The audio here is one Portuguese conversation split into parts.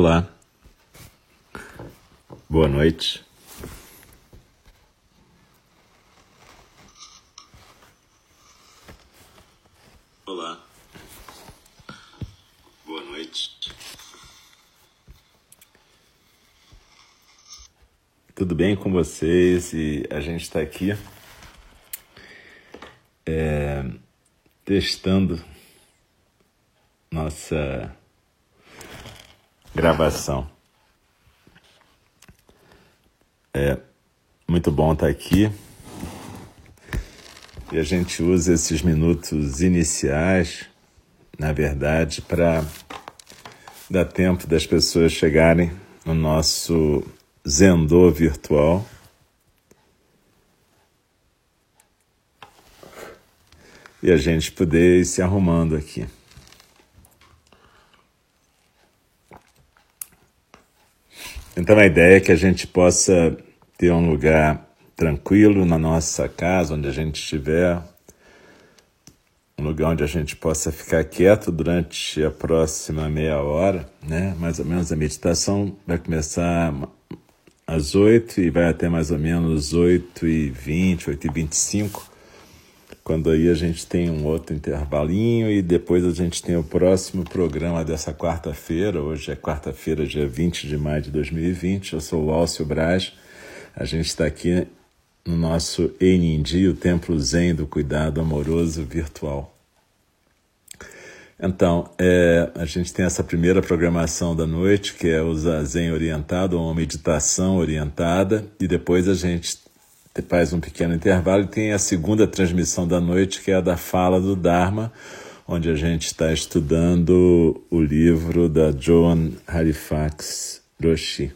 Olá. Boa noite. Olá. Boa noite. Tudo bem com vocês? E a gente está aqui é, testando nossa gravação. É muito bom estar aqui. E a gente usa esses minutos iniciais, na verdade, para dar tempo das pessoas chegarem no nosso Zendô virtual. E a gente poder ir se arrumando aqui. Então a ideia é que a gente possa ter um lugar tranquilo na nossa casa, onde a gente estiver, um lugar onde a gente possa ficar quieto durante a próxima meia hora, né? Mais ou menos a meditação vai começar às oito e vai até mais ou menos oito e vinte, oito e vinte e cinco quando aí a gente tem um outro intervalinho e depois a gente tem o próximo programa dessa quarta-feira. Hoje é quarta-feira, dia 20 de maio de 2020. Eu sou o Alcio Braz. A gente está aqui no nosso Enindi, o Templo Zen do Cuidado Amoroso Virtual. Então, é, a gente tem essa primeira programação da noite, que é o Zazen orientado, uma meditação orientada, e depois a gente faz um pequeno intervalo e tem a segunda transmissão da noite, que é a da fala do Dharma, onde a gente está estudando o livro da Joan Halifax Roshi,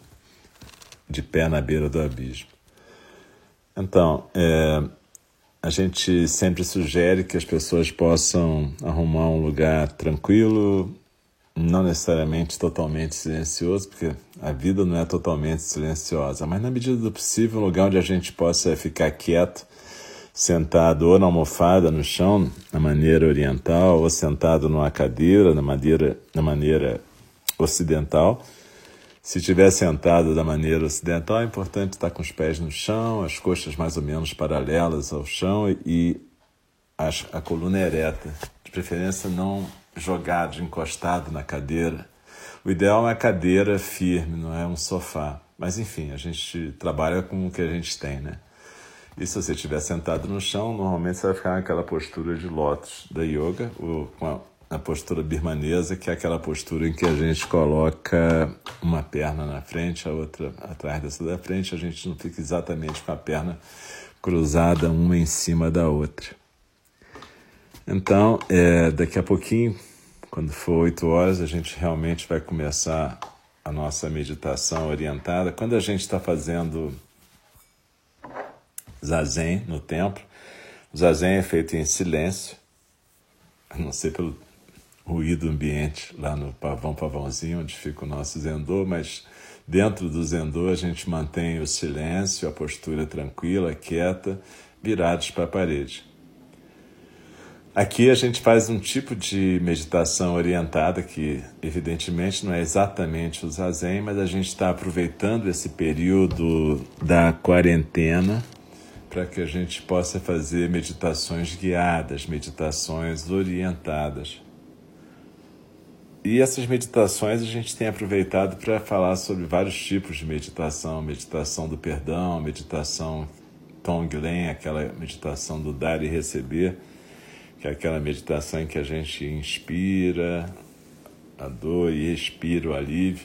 De Pé na Beira do Abismo. Então, é, a gente sempre sugere que as pessoas possam arrumar um lugar tranquilo, não necessariamente totalmente silencioso, porque a vida não é totalmente silenciosa, mas na medida do possível, um lugar onde a gente possa ficar quieto, sentado ou na almofada no chão, na maneira oriental, ou sentado numa cadeira, na maneira, na maneira ocidental. Se estiver sentado da maneira ocidental, é importante estar com os pés no chão, as coxas mais ou menos paralelas ao chão e a coluna ereta. De preferência, não jogado, encostado na cadeira. O ideal é uma cadeira firme, não é um sofá. Mas enfim, a gente trabalha com o que a gente tem, né? E se você estiver sentado no chão, normalmente você vai ficar naquela postura de lótus da yoga, ou com a, a postura birmanesa, que é aquela postura em que a gente coloca uma perna na frente, a outra atrás dessa da frente, a gente não fica exatamente com a perna cruzada uma em cima da outra. Então, é, daqui a pouquinho, quando for oito horas, a gente realmente vai começar a nossa meditação orientada. Quando a gente está fazendo zazen no templo, o zazen é feito em silêncio, a não ser pelo ruído ambiente lá no pavão pavãozinho, onde fica o nosso zendô, mas dentro do zendô a gente mantém o silêncio, a postura tranquila, quieta, virados para a parede. Aqui a gente faz um tipo de meditação orientada que, evidentemente, não é exatamente o zazen, mas a gente está aproveitando esse período da quarentena para que a gente possa fazer meditações guiadas, meditações orientadas. E essas meditações a gente tem aproveitado para falar sobre vários tipos de meditação: meditação do perdão, meditação Tonglen, aquela meditação do dar e receber que é aquela meditação em que a gente inspira a dor e expira o alívio.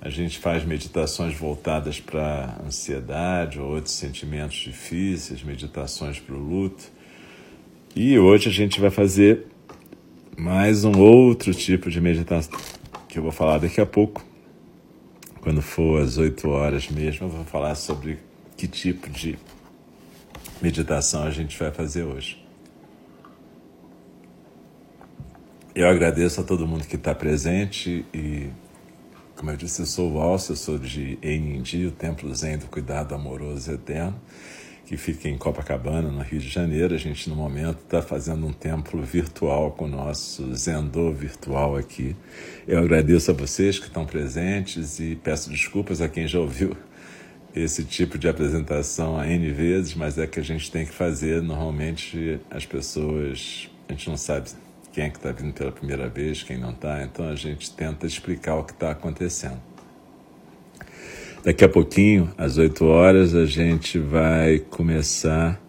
A gente faz meditações voltadas para ansiedade ou outros sentimentos difíceis, meditações para o luto. E hoje a gente vai fazer mais um outro tipo de meditação que eu vou falar daqui a pouco. Quando for às 8 horas mesmo, eu vou falar sobre que tipo de meditação a gente vai fazer hoje. Eu agradeço a todo mundo que está presente e, como eu disse, eu sou o Alcio, eu sou de Enindi, o Templo Zen do Cuidado Amoroso Eterno. que fica em Copacabana, no Rio de Janeiro. A gente, no momento, está fazendo um templo virtual com o nosso Zendô virtual aqui. Eu agradeço a vocês que estão presentes e peço desculpas a quem já ouviu esse tipo de apresentação a N vezes, mas é que a gente tem que fazer. Normalmente, as pessoas, a gente não sabe quem é que está vindo pela primeira vez, quem não está, então a gente tenta explicar o que está acontecendo. Daqui a pouquinho, às 8 horas, a gente vai começar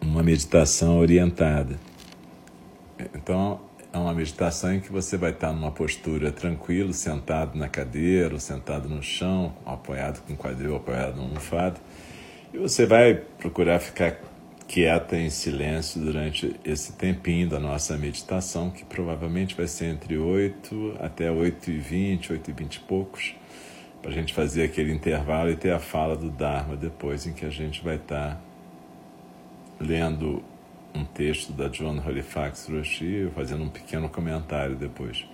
uma meditação orientada. Então, é uma meditação em que você vai estar numa postura tranquilo, sentado na cadeira, ou sentado no chão, apoiado com o quadril, apoiado no almofado, e você vai procurar ficar quieta em silêncio durante esse tempinho da nossa meditação, que provavelmente vai ser entre 8 até 8 e 20, 8 e 20 e poucos, para a gente fazer aquele intervalo e ter a fala do Dharma depois, em que a gente vai estar lendo um texto da John Halifax Roshi, fazendo um pequeno comentário depois.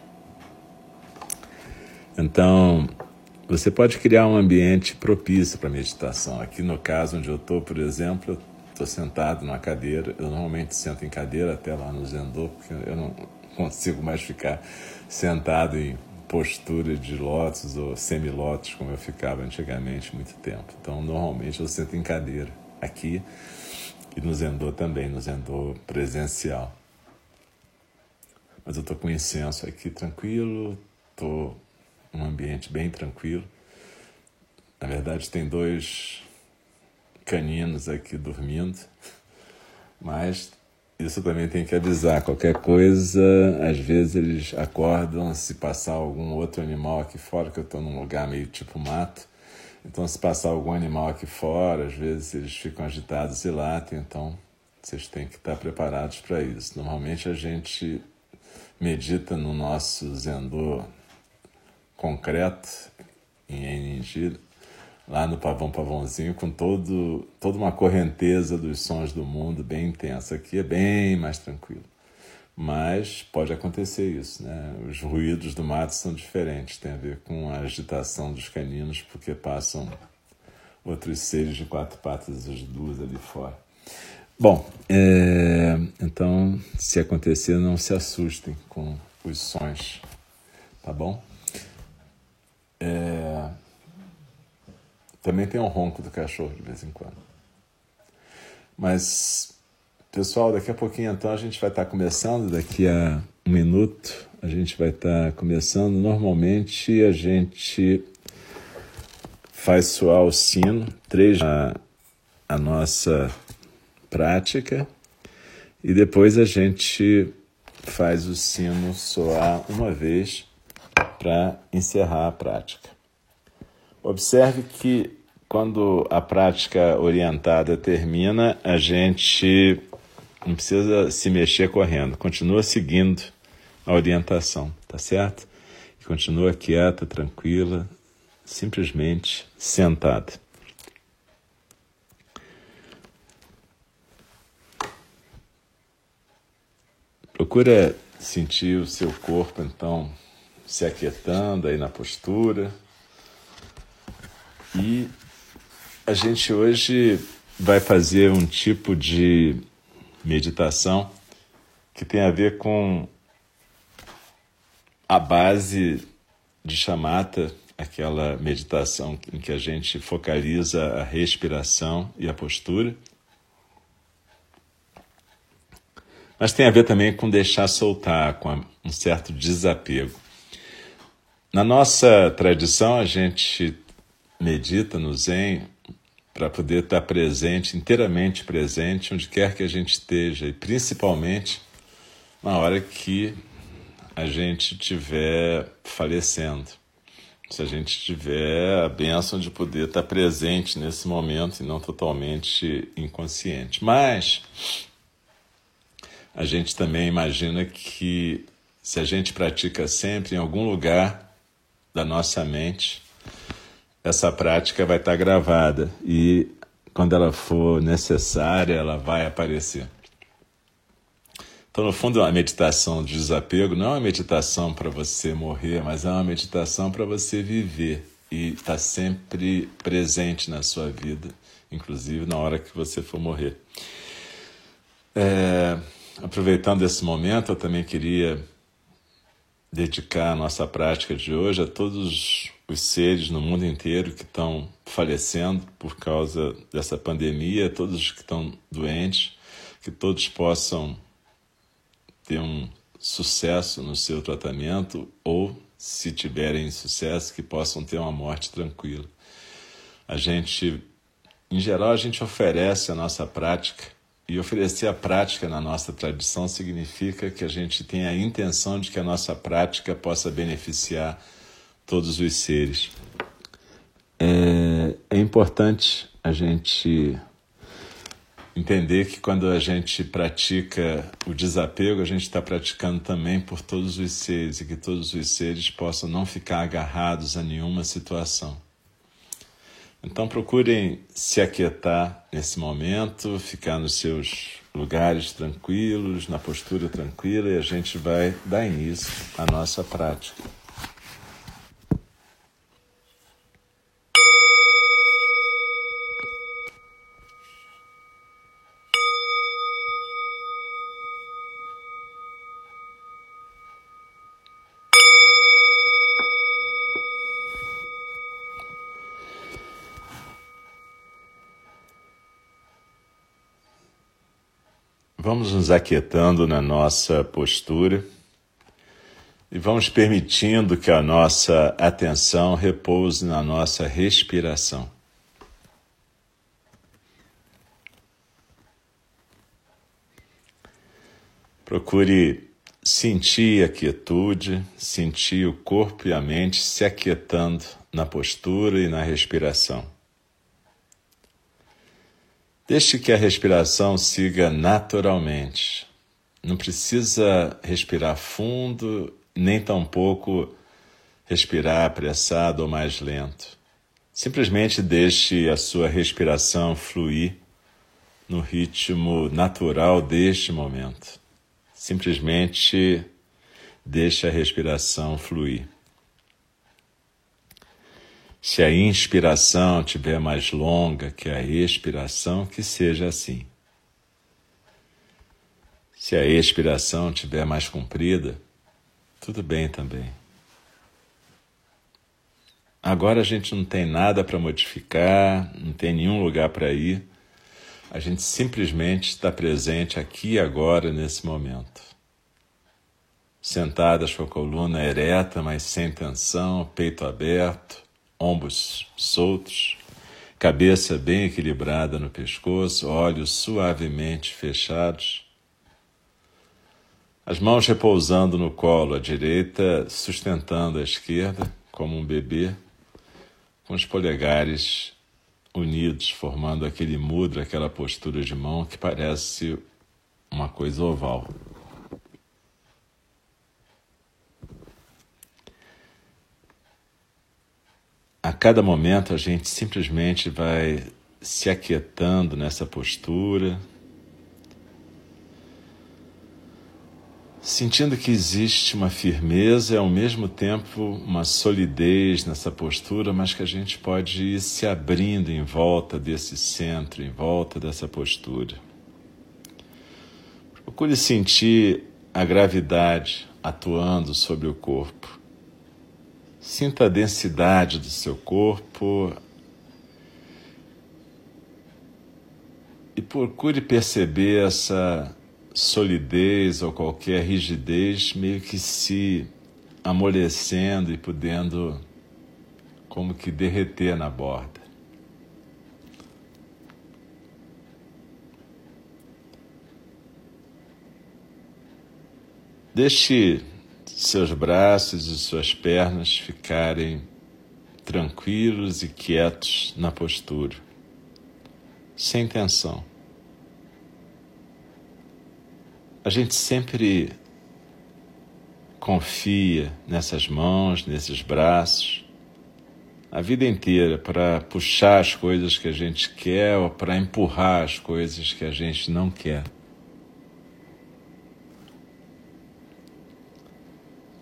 Então, você pode criar um ambiente propício para meditação. Aqui no caso onde eu estou, por exemplo, estou sentado numa cadeira. Eu normalmente sento em cadeira até lá no Zendô, porque eu não consigo mais ficar sentado em postura de lótus ou semilótus, como eu ficava antigamente, muito tempo. Então, normalmente eu sento em cadeira aqui e no Zendô também, no Zendô presencial. Mas eu estou com incenso aqui tranquilo, estou num ambiente bem tranquilo. Na verdade, tem dois caninos aqui dormindo, mas isso também tem que avisar. Qualquer coisa, às vezes eles acordam se passar algum outro animal aqui fora, que eu estou num lugar meio tipo mato. Então, se passar algum animal aqui fora, às vezes eles ficam agitados e latem, então vocês têm que estar preparados para isso. Normalmente a gente medita no nosso Zendô concreto, em Eningi, lá no Pavão Pavãozinho, com todo, toda uma correnteza dos sons do mundo bem intensa. Aqui é bem mais tranquilo. Mas pode acontecer isso, né? Os ruídos do mato são diferentes, tem a ver com a agitação dos caninos, porque passam outros seres de quatro patas, as duas ali fora. Bom, é, então, se acontecer, não se assustem com os sons, tá bom? É, também tem um ronco do cachorro de vez em quando. Mas, pessoal, daqui a pouquinho então a gente vai estar começando, daqui a um minuto a gente vai estar começando. Normalmente a gente faz soar o sino, três a, a nossa prática, e depois a gente faz o sino soar uma vez para encerrar a prática. Observe que quando a prática orientada termina, a gente não precisa se mexer correndo, continua seguindo a orientação, tá certo? E continua quieta, tranquila, simplesmente sentada. Procura sentir o seu corpo, então, se aquietando aí na postura. E a gente hoje vai fazer um tipo de meditação que tem a ver com a base de chamata, aquela meditação em que a gente focaliza a respiração e a postura. Mas tem a ver também com deixar soltar, com um certo desapego. Na nossa tradição, a gente medita no Zen para poder estar presente, inteiramente presente, onde quer que a gente esteja, e principalmente na hora que a gente estiver falecendo. Se a gente tiver a bênção de poder estar presente nesse momento e não totalmente inconsciente. Mas a gente também imagina que se a gente pratica sempre em algum lugar da nossa mente, essa prática vai estar gravada e quando ela for necessária, ela vai aparecer. Então, no fundo, a meditação de desapego não é uma meditação para você morrer, mas é uma meditação para você viver. e está sempre presente na sua vida, inclusive na hora que você for morrer. É, aproveitando esse momento, eu também queria dedicar a nossa prática de hoje a todos os seres no mundo inteiro que estão falecendo por causa dessa pandemia, todos os que estão doentes, que todos possam ter um sucesso no seu tratamento ou, se tiverem sucesso, que possam ter uma morte tranquila. A gente, em geral, a gente oferece a nossa prática e oferecer a prática na nossa tradição significa que a gente tem a intenção de que a nossa prática possa beneficiar todos os seres. É, é importante a gente entender que quando a gente pratica o desapego, a gente está praticando também por todos os seres e que todos os seres possam não ficar agarrados a nenhuma situação. Então procurem se aquietar nesse momento, ficar nos seus lugares tranquilos, na postura tranquila e a gente vai dar início à nossa prática. Vamos nos aquietando na nossa postura e vamos permitindo que a nossa atenção repouse na nossa respiração. Procure sentir a quietude, sentir o corpo e a mente se aquietando na postura e na respiração. Deixe que a respiração siga naturalmente. Não precisa respirar fundo, nem tampouco respirar apressado ou mais lento. Simplesmente deixe a sua respiração fluir no ritmo natural deste momento. Simplesmente deixe a respiração fluir. Se a inspiração tiver mais longa que a expiração, que seja assim. Se a expiração tiver mais comprida, tudo bem também. Agora a gente não tem nada para modificar, não tem nenhum lugar para ir. A gente simplesmente está presente aqui e agora, nesse momento. Sentadas com a coluna ereta, mas sem tensão, peito aberto ombros soltos, cabeça bem equilibrada no pescoço, olhos suavemente fechados, as mãos repousando no colo, a direita sustentando a esquerda, como um bebê, com os polegares unidos, formando aquele mudra, aquela postura de mão que parece uma coisa oval. A cada momento a gente simplesmente vai se aquietando nessa postura, sentindo que existe uma firmeza e ao mesmo tempo uma solidez nessa postura, mas que a gente pode ir se abrindo em volta desse centro, em volta dessa postura. Procure sentir a gravidade atuando sobre o corpo. Sinta a densidade do seu corpo e procure perceber essa solidez ou qualquer rigidez meio que se amolecendo e podendo como que derreter na borda. Deixe seus braços e suas pernas ficarem tranquilos e quietos na postura, sem tensão. A gente sempre confia nessas mãos, nesses braços, a vida inteira para puxar as coisas que a gente quer ou para empurrar as coisas que a gente não quer.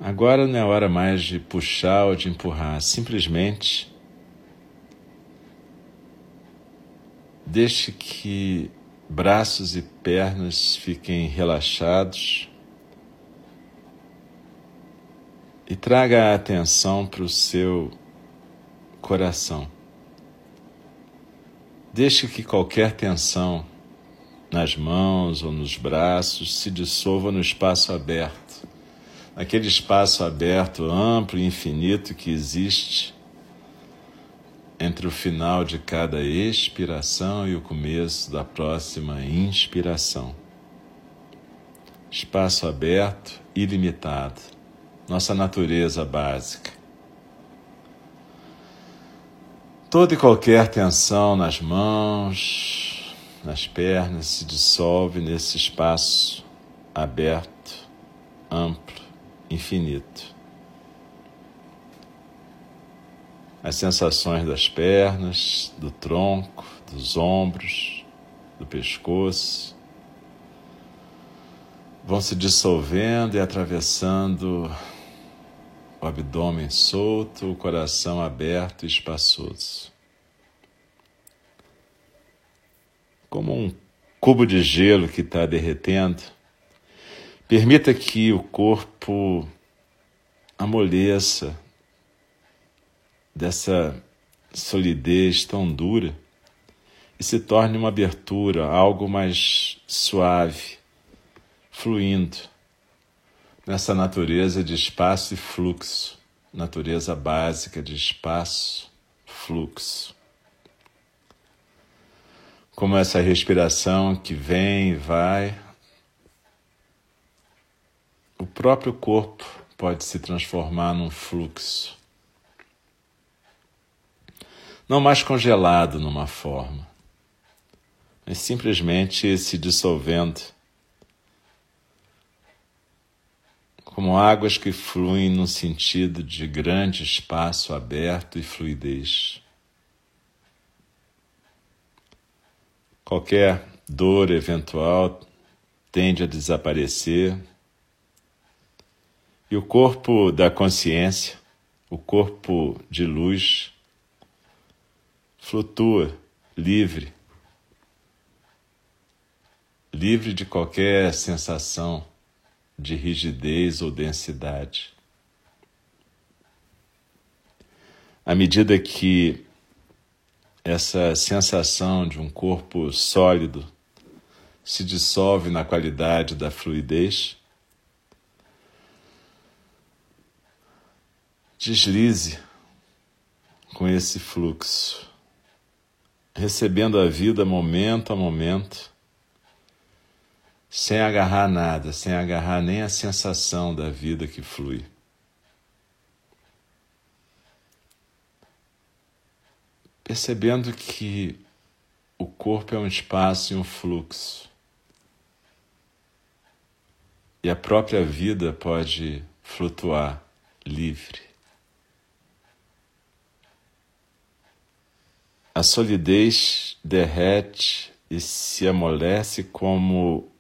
Agora não é hora mais de puxar ou de empurrar, simplesmente deixe que braços e pernas fiquem relaxados e traga a atenção para o seu coração. Deixe que qualquer tensão nas mãos ou nos braços se dissolva no espaço aberto naquele espaço aberto, amplo e infinito que existe entre o final de cada expiração e o começo da próxima inspiração. Espaço aberto, ilimitado, nossa natureza básica. Toda e qualquer tensão nas mãos, nas pernas se dissolve nesse espaço aberto, amplo, infinito. As sensações das pernas, do tronco, dos ombros, do pescoço vão se dissolvendo e atravessando o abdômen solto, o coração aberto e espaçoso. Como um cubo de gelo que está derretendo, permita que o corpo amoleça dessa solidez tão dura e se torne uma abertura, algo mais suave, fluindo nessa natureza de espaço e fluxo, natureza básica de espaço, fluxo. Como essa respiração que vem e vai, o próprio corpo pode se transformar num fluxo. Não mais congelado numa forma, mas simplesmente se dissolvendo como águas que fluem no sentido de grande espaço aberto e fluidez. Qualquer dor eventual tende a desaparecer e o corpo da consciência, o corpo de luz, flutua livre, livre de qualquer sensação de rigidez ou densidade. À medida que essa sensação de um corpo sólido se dissolve na qualidade da fluidez, deslize com esse fluxo, recebendo a vida momento a momento sem agarrar nada, sem agarrar nem a sensação da vida que flui. Percebendo que o corpo é um espaço e um fluxo. E a própria vida pode flutuar livre. A solidez derrete e se amolece como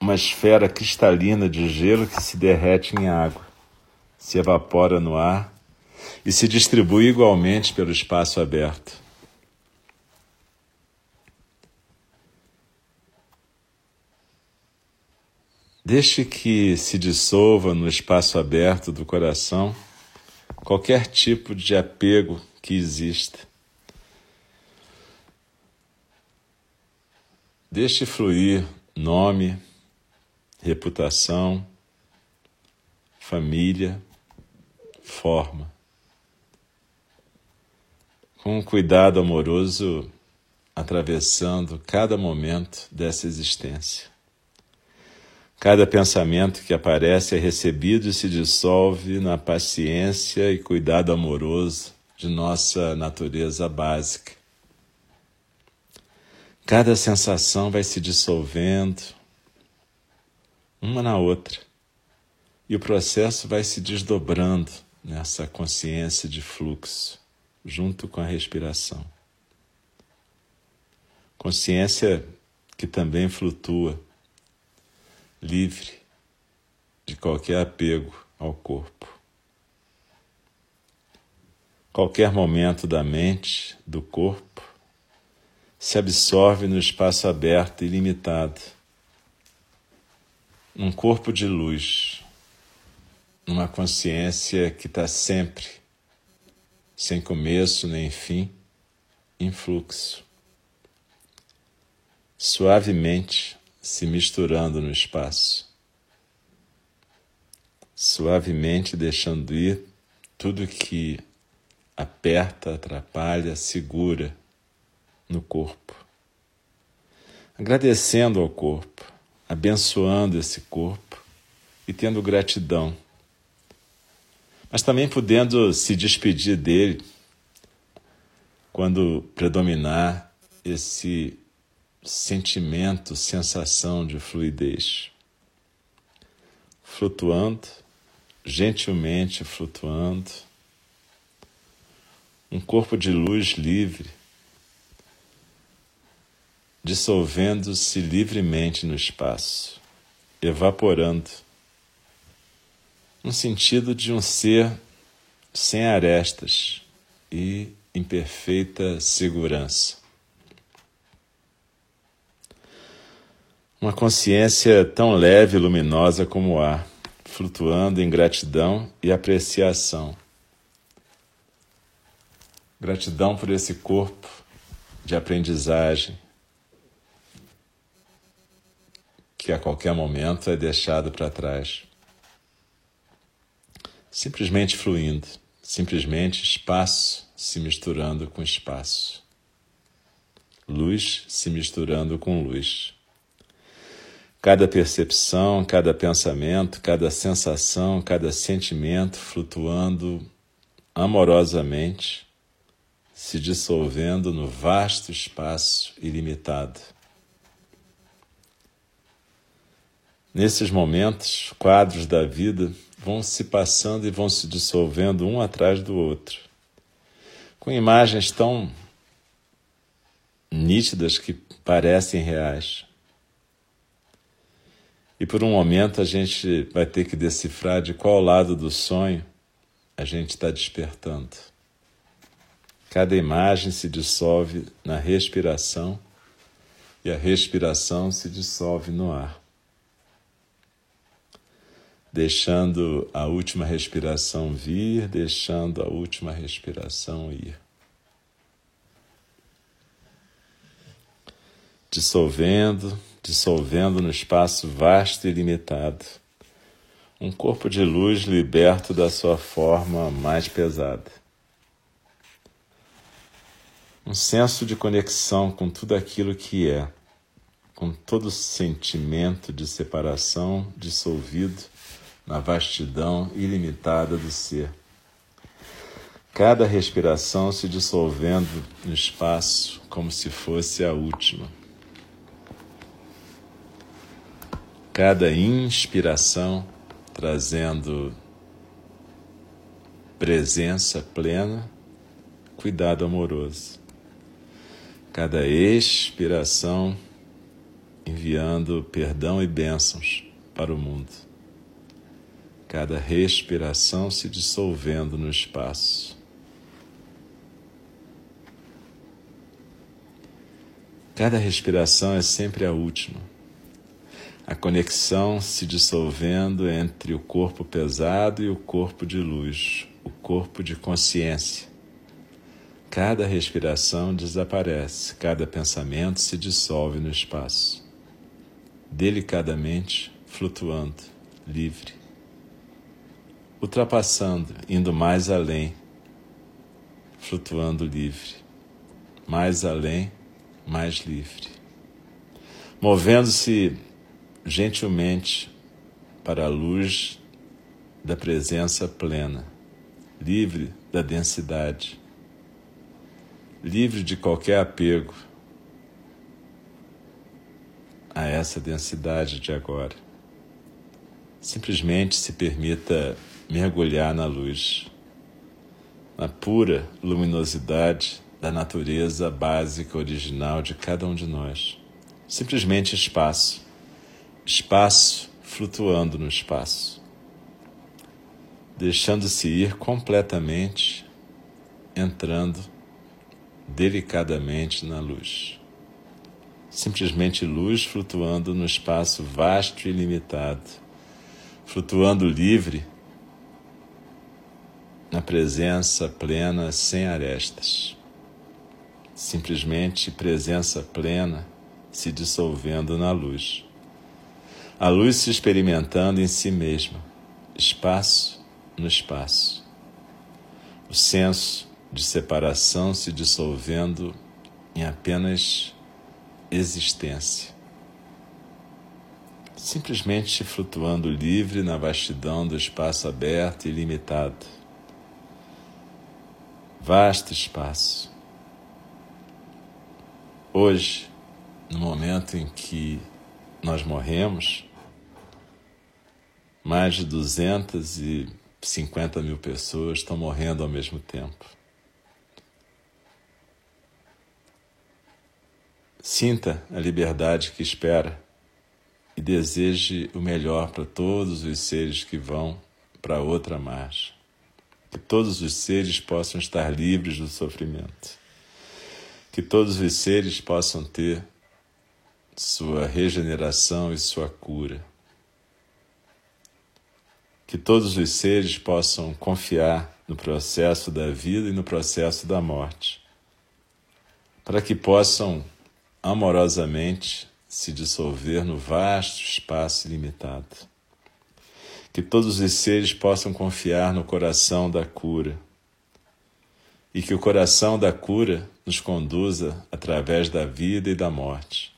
uma esfera cristalina de gelo que se derrete em água, se evapora no ar e se distribui igualmente pelo espaço aberto. Deixe que se dissolva no espaço aberto do coração qualquer tipo de apego que exista. Deixe fluir nome, reputação, família, forma. Com um cuidado amoroso, atravessando cada momento dessa existência. Cada pensamento que aparece é recebido e se dissolve na paciência e cuidado amoroso de nossa natureza básica. Cada sensação vai se dissolvendo, uma na outra. E o processo vai se desdobrando nessa consciência de fluxo, junto com a respiração. Consciência que também flutua, livre de qualquer apego ao corpo. Qualquer momento da mente, do corpo, se absorve no espaço aberto e ilimitado, num corpo de luz, numa consciência que está sempre, sem começo nem fim, em fluxo, suavemente se misturando no espaço, suavemente deixando ir tudo que aperta, atrapalha, segura no corpo. Agradecendo ao corpo, abençoando esse corpo e tendo gratidão. Mas também podendo se despedir dele quando predominar esse sentimento, sensação de fluidez. Flutuando, gentilmente flutuando um corpo de luz livre, dissolvendo-se livremente no espaço, evaporando, no sentido de um ser sem arestas e em perfeita segurança. Uma consciência tão leve e luminosa como o ar, flutuando em gratidão e apreciação Gratidão por esse corpo de aprendizagem que a qualquer momento é deixado para trás. Simplesmente fluindo, simplesmente espaço se misturando com espaço. Luz se misturando com luz. Cada percepção, cada pensamento, cada sensação, cada sentimento flutuando amorosamente se dissolvendo no vasto espaço ilimitado. Nesses momentos, quadros da vida vão se passando e vão se dissolvendo um atrás do outro, com imagens tão nítidas que parecem reais. E por um momento a gente vai ter que decifrar de qual lado do sonho a gente está despertando. Cada imagem se dissolve na respiração e a respiração se dissolve no ar. Deixando a última respiração vir, deixando a última respiração ir. Dissolvendo, dissolvendo no espaço vasto e limitado. Um corpo de luz liberto da sua forma mais pesada um senso de conexão com tudo aquilo que é, com todo sentimento de separação dissolvido na vastidão ilimitada do ser. Cada respiração se dissolvendo no espaço como se fosse a última. Cada inspiração trazendo presença plena, cuidado amoroso cada expiração enviando perdão e bênçãos para o mundo. Cada respiração se dissolvendo no espaço. Cada respiração é sempre a última. A conexão se dissolvendo entre o corpo pesado e o corpo de luz, o corpo de consciência Cada respiração desaparece, cada pensamento se dissolve no espaço, delicadamente flutuando, livre, ultrapassando, indo mais além, flutuando livre, mais além, mais livre, movendo-se gentilmente para a luz da presença plena, livre da densidade livre de qualquer apego a essa densidade de agora. Simplesmente se permita mergulhar na luz, na pura luminosidade da natureza básica original de cada um de nós. Simplesmente espaço, espaço flutuando no espaço, deixando-se ir completamente, entrando delicadamente na luz. simplesmente luz flutuando no espaço vasto e ilimitado, flutuando livre na presença plena sem arestas. Simplesmente presença plena se dissolvendo na luz. A luz se experimentando em si mesma, espaço no espaço. O senso de separação se dissolvendo em apenas existência. Simplesmente flutuando livre na vastidão do espaço aberto e ilimitado. Vasto espaço. Hoje, no momento em que nós morremos, mais de 250 mil pessoas estão morrendo ao mesmo tempo. Sinta a liberdade que espera e deseje o melhor para todos os seres que vão para outra margem. Que todos os seres possam estar livres do sofrimento. Que todos os seres possam ter sua regeneração e sua cura. Que todos os seres possam confiar no processo da vida e no processo da morte, para que possam amorosamente se dissolver no vasto espaço ilimitado. Que todos os seres possam confiar no coração da cura e que o coração da cura nos conduza através da vida e da morte.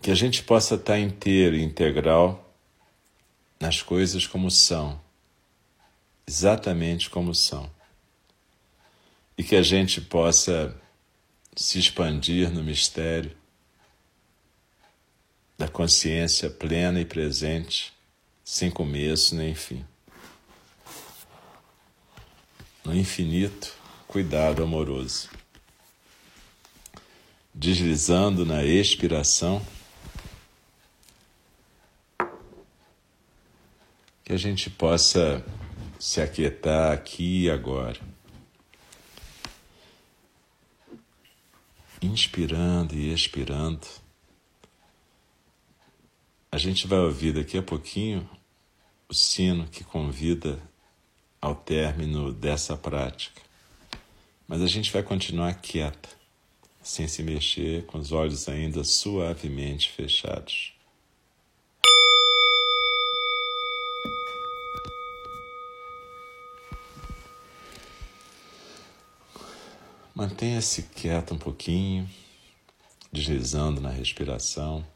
Que a gente possa estar inteiro e integral nas coisas como são, exatamente como são. E que a gente possa se expandir no mistério da consciência plena e presente, sem começo nem fim. No infinito cuidado amoroso. Deslizando na expiração, que a gente possa se aquietar aqui e agora. Inspirando e expirando. A gente vai ouvir daqui a pouquinho o sino que convida ao término dessa prática. Mas a gente vai continuar quieta, sem se mexer, com os olhos ainda suavemente fechados. Mantenha-se quieto um pouquinho, deslizando na respiração.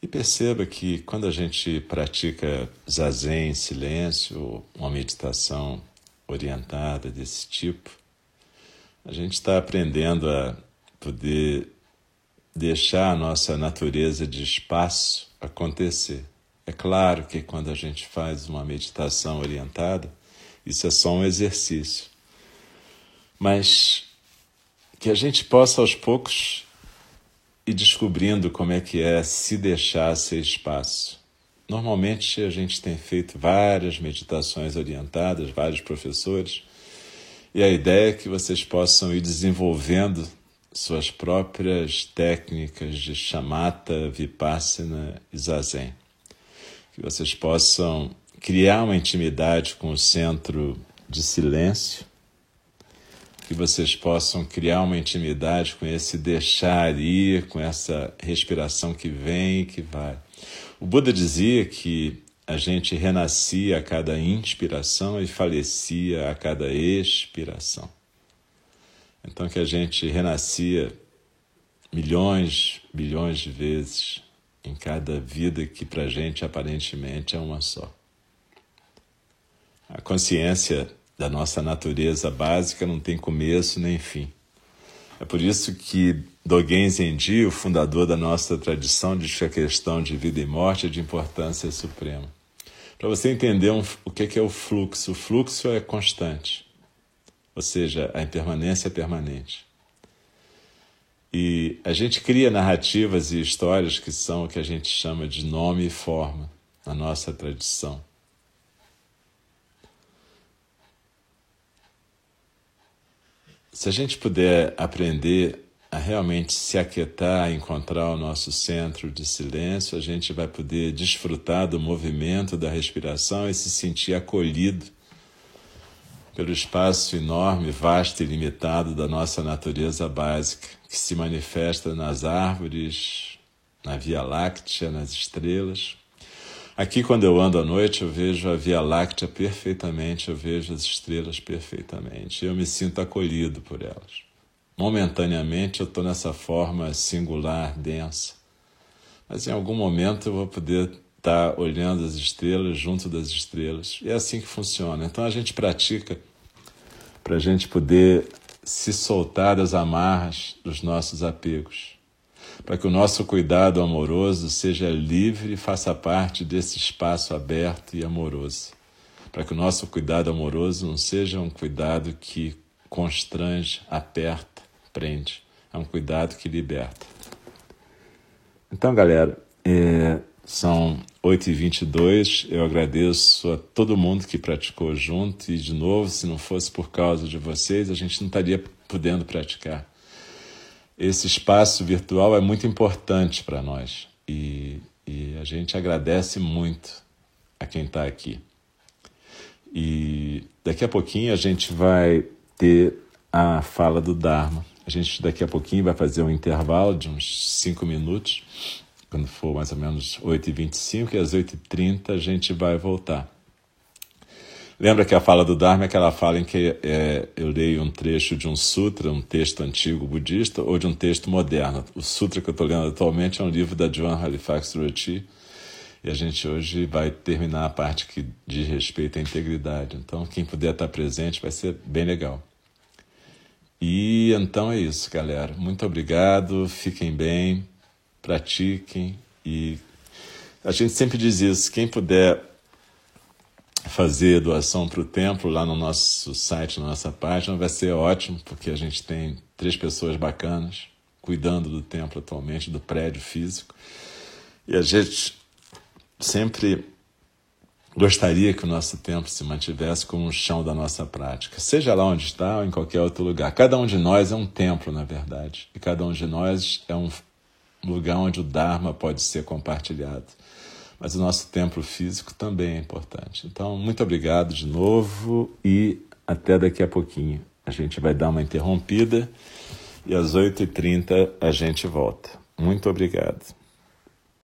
E perceba que quando a gente pratica zazen, silêncio, uma meditação orientada desse tipo, a gente está aprendendo a poder deixar a nossa natureza de espaço acontecer. É claro que quando a gente faz uma meditação orientada, isso é só um exercício mas que a gente possa aos poucos ir descobrindo como é que é se deixar ser espaço. Normalmente a gente tem feito várias meditações orientadas, vários professores, e a ideia é que vocês possam ir desenvolvendo suas próprias técnicas de chamata, vipassana e zazen. Que vocês possam criar uma intimidade com o centro de silêncio que vocês possam criar uma intimidade com esse deixar ir, com essa respiração que vem e que vai. O Buda dizia que a gente renascia a cada inspiração e falecia a cada expiração. Então que a gente renascia milhões, bilhões de vezes em cada vida que para a gente aparentemente é uma só. A consciência da nossa natureza básica não tem começo nem fim. É por isso que Dogen Zenji, o fundador da nossa tradição, diz que a questão de vida e morte é de importância suprema. Para você entender um, o que é o fluxo, o fluxo é constante, ou seja, a impermanência é permanente. E a gente cria narrativas e histórias que são o que a gente chama de nome e forma na nossa tradição. Se a gente puder aprender a realmente se aquietar, encontrar o nosso centro de silêncio, a gente vai poder desfrutar do movimento da respiração e se sentir acolhido pelo espaço enorme, vasto e limitado da nossa natureza básica, que se manifesta nas árvores, na Via Láctea, nas estrelas. Aqui, quando eu ando à noite, eu vejo a Via Láctea perfeitamente, eu vejo as estrelas perfeitamente. Eu me sinto acolhido por elas. Momentaneamente eu estou nessa forma singular, densa. Mas em algum momento eu vou poder estar tá olhando as estrelas, junto das estrelas. E é assim que funciona. Então a gente pratica para a gente poder se soltar das amarras dos nossos apegos. Para que o nosso cuidado amoroso seja livre e faça parte desse espaço aberto e amoroso. Para que o nosso cuidado amoroso não seja um cuidado que constrange, aperta, prende. É um cuidado que liberta. Então, galera, é, são 8h22. Eu agradeço a todo mundo que praticou junto. E, de novo, se não fosse por causa de vocês, a gente não estaria podendo praticar. Esse espaço virtual é muito importante para nós e, e a gente agradece muito a quem está aqui. E daqui a pouquinho a gente vai ter a fala do Dharma. A gente daqui a pouquinho vai fazer um intervalo de uns 5 minutos, quando for mais ou menos 8h25, e às 8h30 a gente vai voltar. Lembra que a fala do Dharma é aquela fala em que é, eu leio um trecho de um sutra, um texto antigo budista, ou de um texto moderno. O sutra que eu estou lendo atualmente é um livro da Joan Halifax Rochi, e a gente hoje vai terminar a parte que diz respeito à integridade. Então, quem puder estar presente vai ser bem legal. E então é isso, galera. Muito obrigado, fiquem bem, pratiquem e a gente sempre diz isso, quem puder fazer doação para o templo lá no nosso site, na nossa página, vai ser ótimo, porque a gente tem três pessoas bacanas cuidando do templo atualmente, do prédio físico. E a gente sempre Gostaria que o nosso tempo se mantivesse como o chão da nossa prática, seja lá onde está ou em qualquer outro lugar. Cada um de nós é um templo, na verdade, e cada um de nós é um lugar onde o Dharma pode ser compartilhado. Mas o nosso templo físico também é importante. Então, muito obrigado de novo e até daqui a pouquinho. A gente vai dar uma interrompida e às 8h30 a gente volta. Muito obrigado.